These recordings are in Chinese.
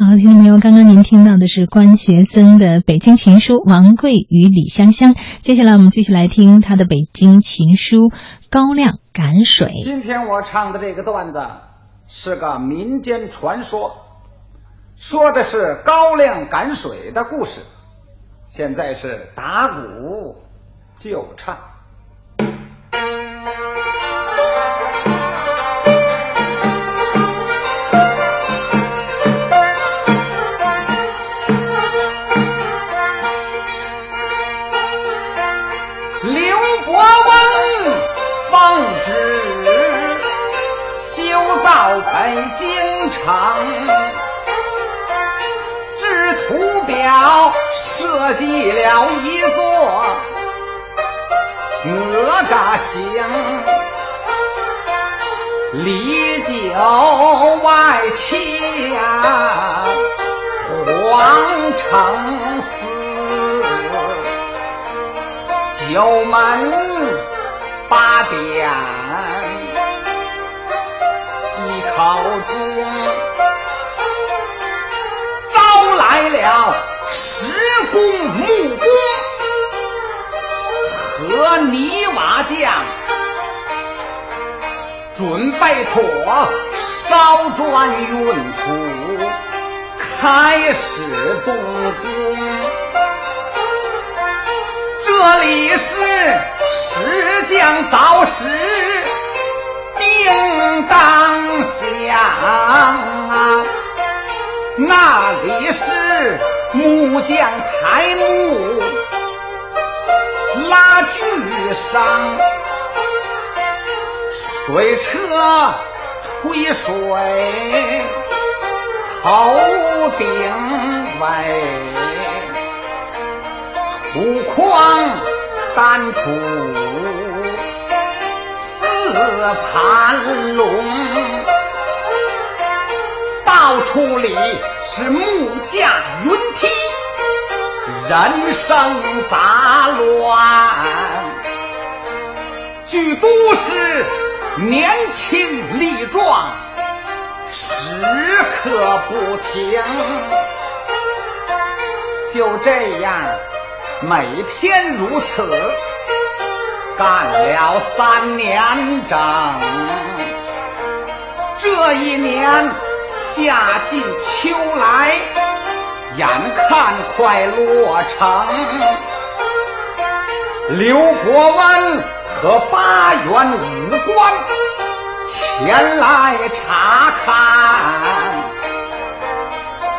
好，听众朋友，刚刚您听到的是关学森的《北京情书》，王贵与李香香。接下来我们继续来听他的《北京情书》，高粱赶水。今天我唱的这个段子是个民间传说，说的是高粱赶水的故事。现在是打鼓就唱。北京城，制图表设计了一座哪吒星，里九外七呀，皇城寺，九门八点。朝中招来了石工、木工和泥瓦匠，准备妥烧砖运土，开始动工。这里是石匠凿石。叮当啊，那里是木匠裁木拉锯上，水车推水头顶尾，土筐担土。四盘龙，到处里是木架云梯，人声杂乱，俱都是年轻力壮，时刻不停。就这样，每天如此。干了三年整，这一年夏尽秋来，眼看快落成。刘伯温和八员武官前来查看，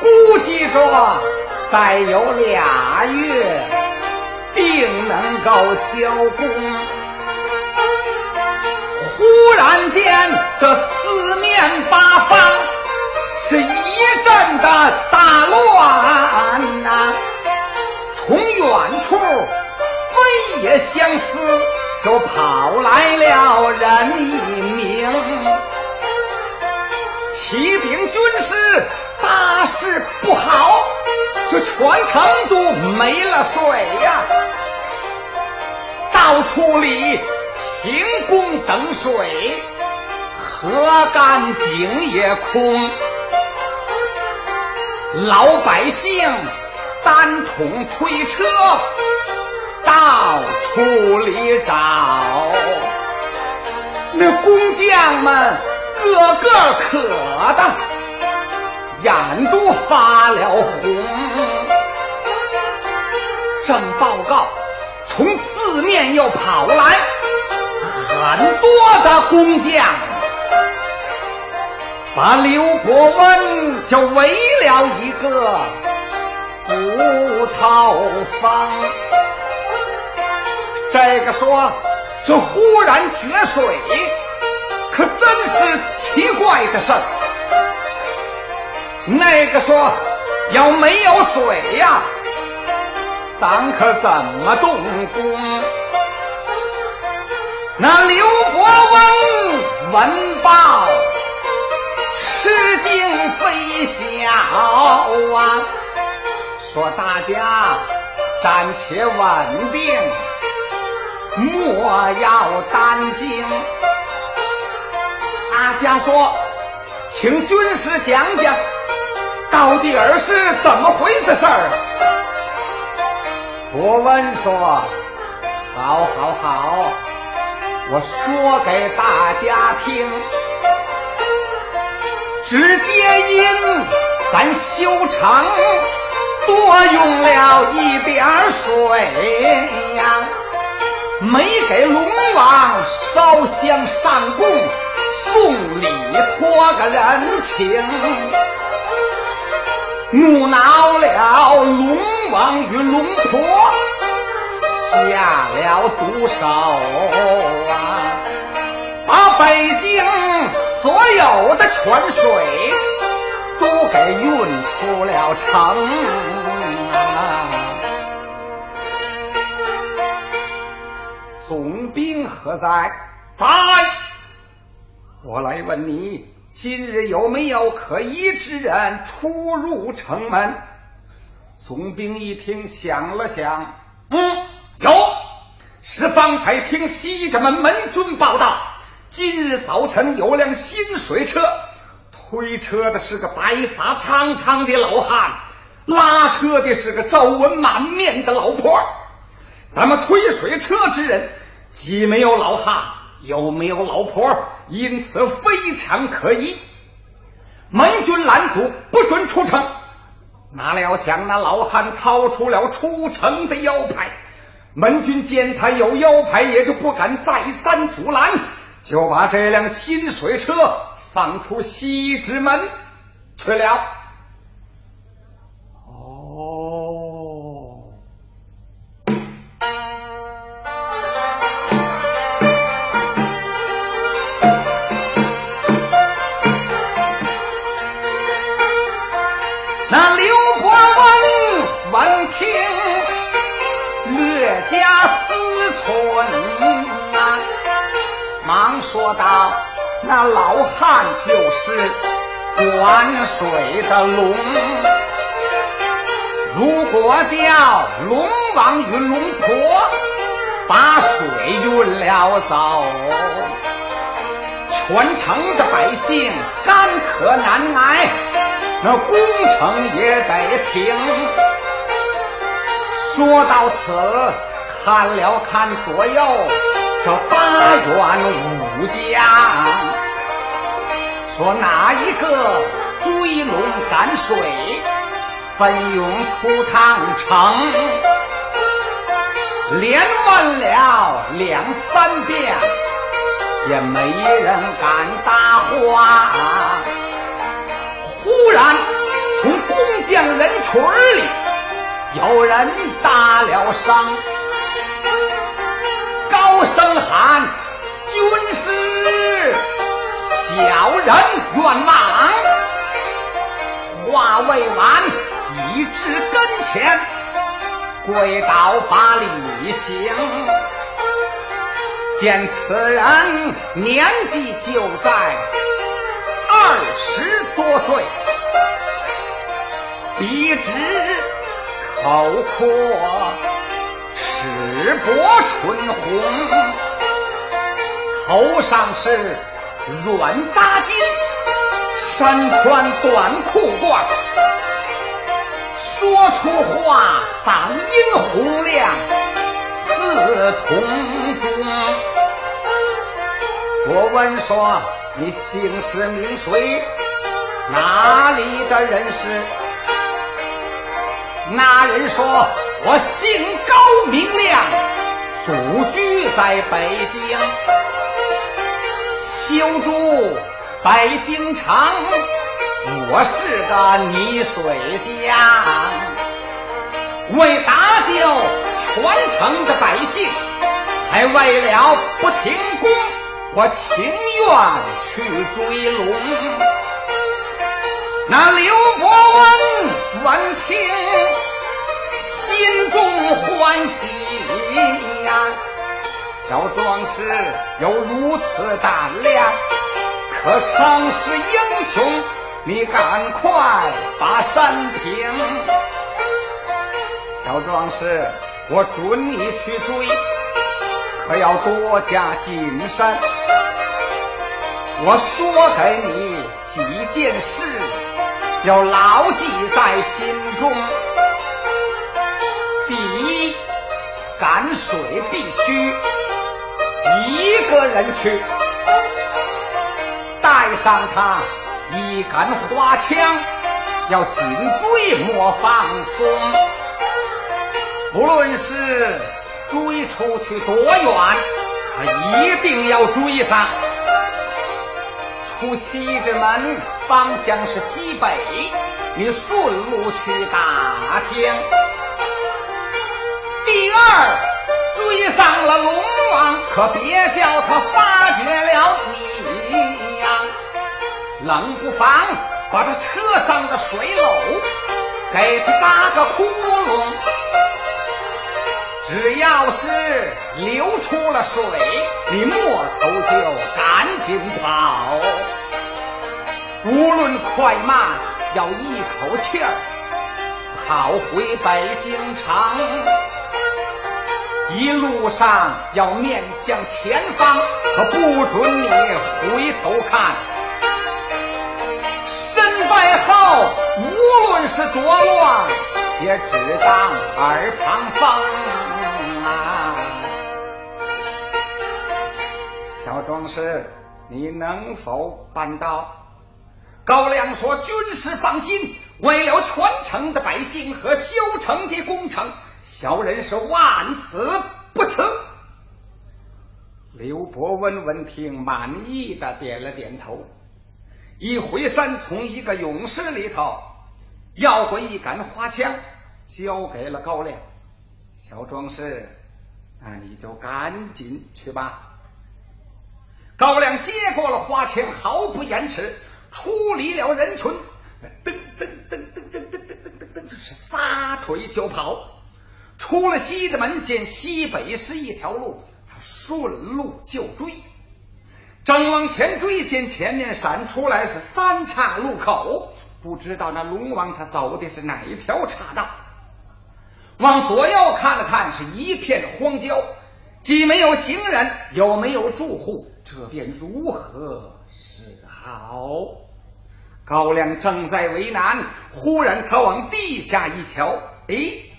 估计着再有俩月。定能够交工。忽然间，这四面八方是一阵的大乱呐！从远处飞也相似，就跑来了人一名。启禀军师，大事不好！这全城都没了水呀，到处里停工等水，河干井也空，老百姓单桶推车到处里找，那工匠们个个渴的。眼都发了红，正报告，从四面又跑来很多的工匠，把刘伯温就围了一个不套房。这个说，这忽然决水，可真是奇怪的事儿。那个说要没有水呀，咱可怎么动工？那刘伯温闻报，非小啊，说大家暂且稳定，莫要担惊。大家说，请军师讲讲。到底儿是怎么回事儿？伯温说：“好，好，好，我说给大家听。只皆因咱修城多用了一点水呀，没给龙王烧香上供。”送礼托个人情，怒恼了龙王与龙婆，下了毒手啊！把北京所有的泉水都给运出了城！总兵何在？在。我来问你，今日有没有可疑之人出入城门？总兵一听，想了想，嗯，有，是方才听西直门门军报道，今日早晨有辆新水车，推车的是个白发苍苍的老汉，拉车的是个皱纹满面的老婆。咱们推水车之人，既没有老汉。又没有老婆？因此非常可疑。门军拦阻，不准出城。哪料想那老汉掏出了出城的腰牌，门军见他有腰牌，也就不敢再三阻拦，就把这辆新水车放出西直门去了。说道：“那老汉就是管水的龙，如果叫龙王与龙婆把水运了走，全城的百姓干渴难挨，那工程也得停。”说到此，看了看左右。这八员武将说：“哪一个追龙赶水，奋勇出趟城？”连问了两三遍，也没人敢答话。忽然，从工匠人群里有人搭了声。高声喊：“尊师，小人愿往。”话未完，已至跟前，跪倒把礼行。见此人年纪就在二十多岁，鼻直口阔。齿薄唇红，头上是软扎巾，身穿短裤褂，说出话嗓音洪亮似铜钟。我问说你姓氏名谁？哪里的人士？那人说。我姓高名亮，祖居在北京，修筑北京城。我是个泥水匠，为搭救全城的百姓，还为了不停工，我情愿去追龙。那刘伯温闻听。心中欢喜呀，小壮士有如此胆量，可称是英雄。你赶快把山平，小壮士，我准你去追，可要多加谨慎。我说给你几件事，要牢记在心中。第一，赶水必须一个人去，带上他一杆花枪，要紧追莫放松。不论是追出去多远，可一定要追上。出西直门方向是西北，你顺路去打听。第二，追上了龙王，可别叫他发觉了你呀！冷不防把他车上的水篓给他扎个窟窿，只要是流出了水，你莫头就赶紧跑。无论快慢，要一口气儿跑回北京城。一路上要面向前方，可不准你回头看。身败后，无论是多乱，也只当耳旁风啊！小壮士，你能否办到？高粱说：“军师放心，为了全城的百姓和修城的工程。”小人是万死不辞。刘伯温闻听，满意的点了点头，一回山，从一个勇士里头要过一杆花枪，交给了高亮。小壮士，那你就赶紧去吧。高亮接过了花枪，毫不延迟，出离了人群，噔噔噔噔噔噔噔噔噔，是撒腿就跑。出了西直门，见西北是一条路，他顺路就追。正往前追，见前面闪出来是三岔路口，不知道那龙王他走的是哪一条岔道。往左右看了看，是一片荒郊，既没有行人，又没有住户，这便如何是好？高粱正在为难，忽然他往地下一瞧，哎。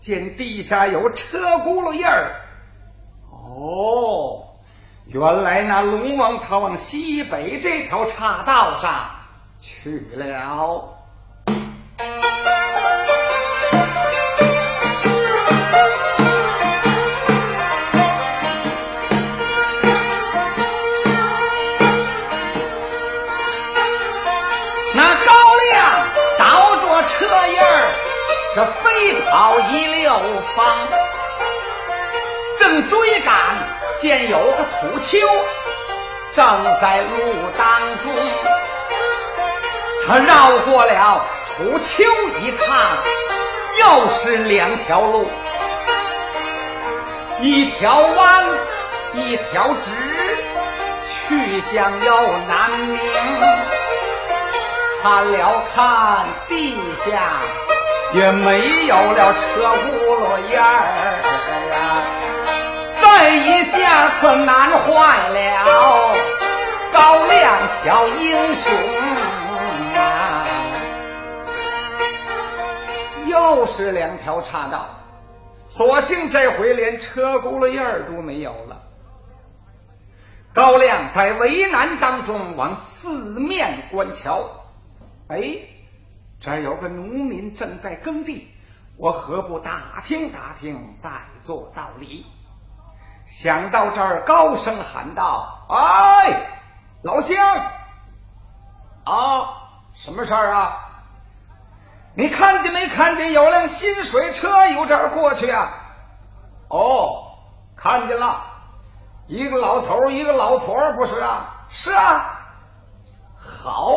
见地下有车轱辘印儿，哦，原来那龙王他往西北这条岔道上去了。那高粱倒着车印儿，是一跑一。后方正追赶，见有个土丘正在路当中。他绕过了土丘一看，又是两条路，一条弯，一条直，去向又难明。看了看地下。也没有了车轱辘眼儿啊！这一下可难坏了高亮小英雄啊！又是两条岔道，所幸这回连车轱辘印儿都没有了。高亮在为难当中往四面观瞧，哎。这有个农民正在耕地，我何不打听打听，再做道理？想到这儿，高声喊道：“哎，老乡啊，什么事儿啊？你看见没看见有辆新水车由这儿过去啊？哦，看见了，一个老头，一个老婆，不是啊？是啊，好，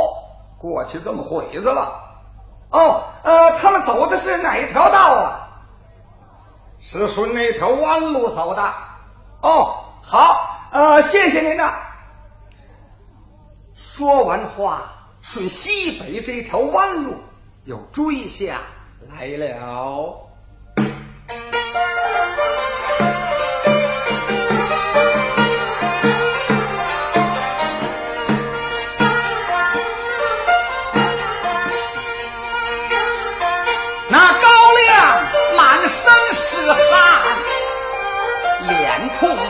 过去这么会子了。”哦，呃，他们走的是哪一条道啊？是顺那条弯路走的。哦，好，呃，谢谢您呐。说完话，顺西北这条弯路又追下来了。通红，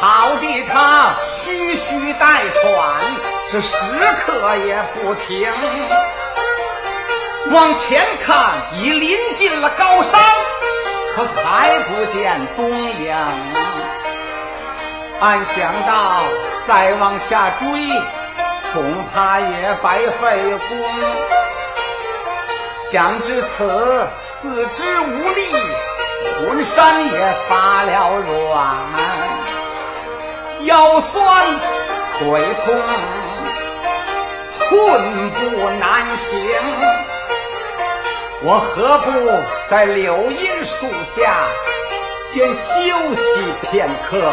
跑的他徐徐带喘，是时刻也不停。往前看，已临近了高山，可还不见踪影。暗想到再往下追，恐怕也白费功。想至此，四肢无力，浑身也发了软，腰酸腿痛，寸步难行。我何不在柳荫树下先休息片刻？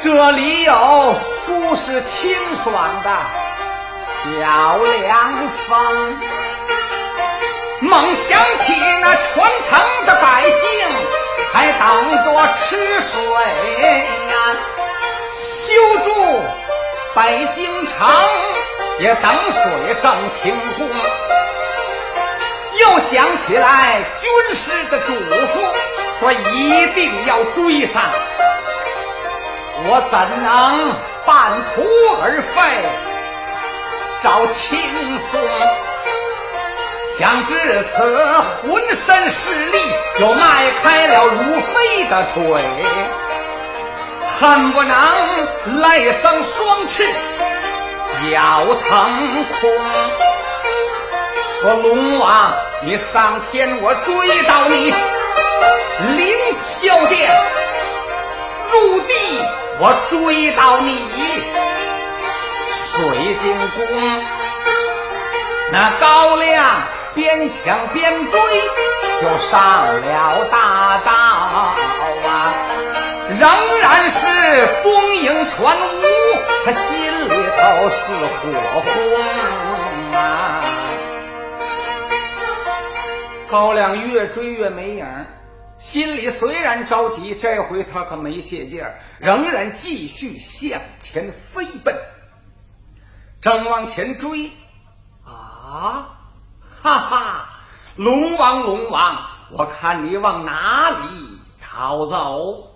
这里有舒适清爽的小凉风。梦想起那全城的百姓还等着吃水呀，修筑北京城也等水正停工。又想起来军师的嘱咐，说一定要追上。我怎能半途而废，找轻松？想至此，浑身是力，又迈开了如飞的腿，恨不能来生双翅，脚腾空。说龙王，你上天，我追到你凌霄殿；入地，我追到你水晶宫。那高粱。边想边追，就上了大道啊，仍然是踪影全无，他心里头似火红啊。高粱越追越没影，心里虽然着急，这回他可没泄劲儿，仍然继续向前飞奔，正往前追啊。哈哈，龙王龙王，我看你往哪里逃走？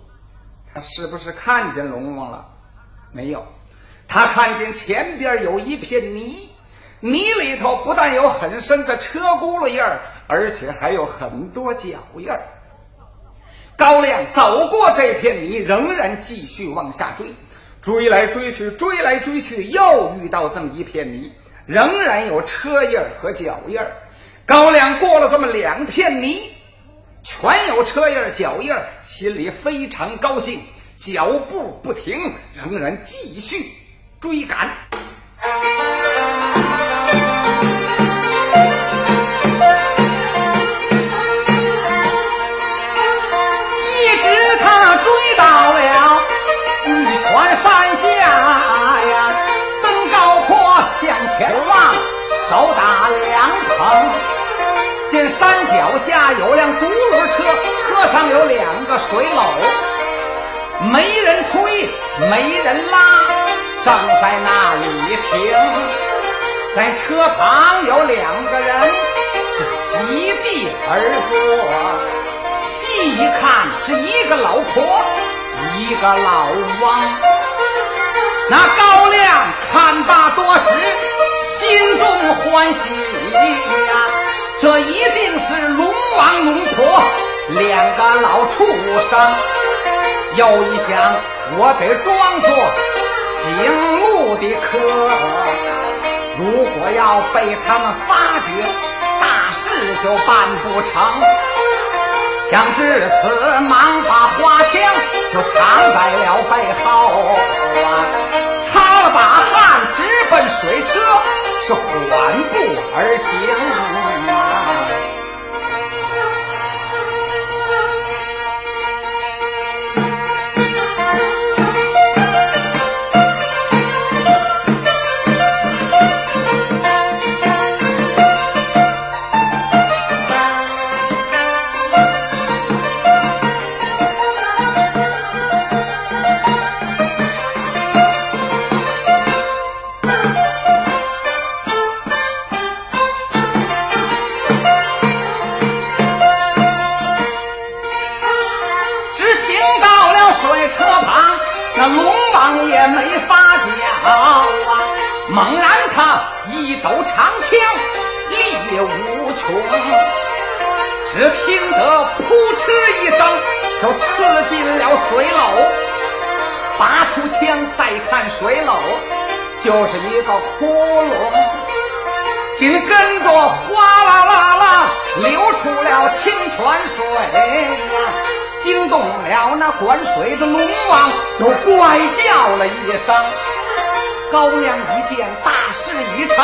他是不是看见龙王了？没有，他看见前边有一片泥，泥里头不但有很深的车轱辘印儿，而且还有很多脚印儿。高亮走过这片泥，仍然继续往下追，追来追去，追来追去，又遇到这么一片泥。仍然有车印和脚印高粱过了这么两片泥，全有车印脚印心里非常高兴，脚步不停，仍然继续追赶。见山脚下有辆独轮车，车上有两个水篓，没人推，没人拉，正在那里停。在车旁有两个人是席地而坐，细一看是一个老婆，一个老翁。那高粱看罢多时，心中欢喜呀！王龙婆两个老畜生。又一想，我得装作醒目的客，如果要被他们发觉，大事就办不成。想至此，忙把花枪就藏在了背后啊，擦了把汗，直奔水车，是缓步而行。猛就刺进了水篓。拔出枪再看水篓，就是一个窟窿，紧跟着哗啦啦啦流出了清泉水呀，惊动了那管水的龙王，就怪叫了一声。高粱一见大事已成，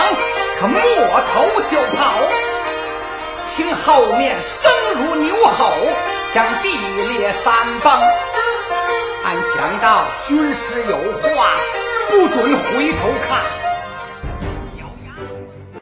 可摸头就跑。听后面声如牛吼，向地裂山崩。俺想到军师有话，不准回头看。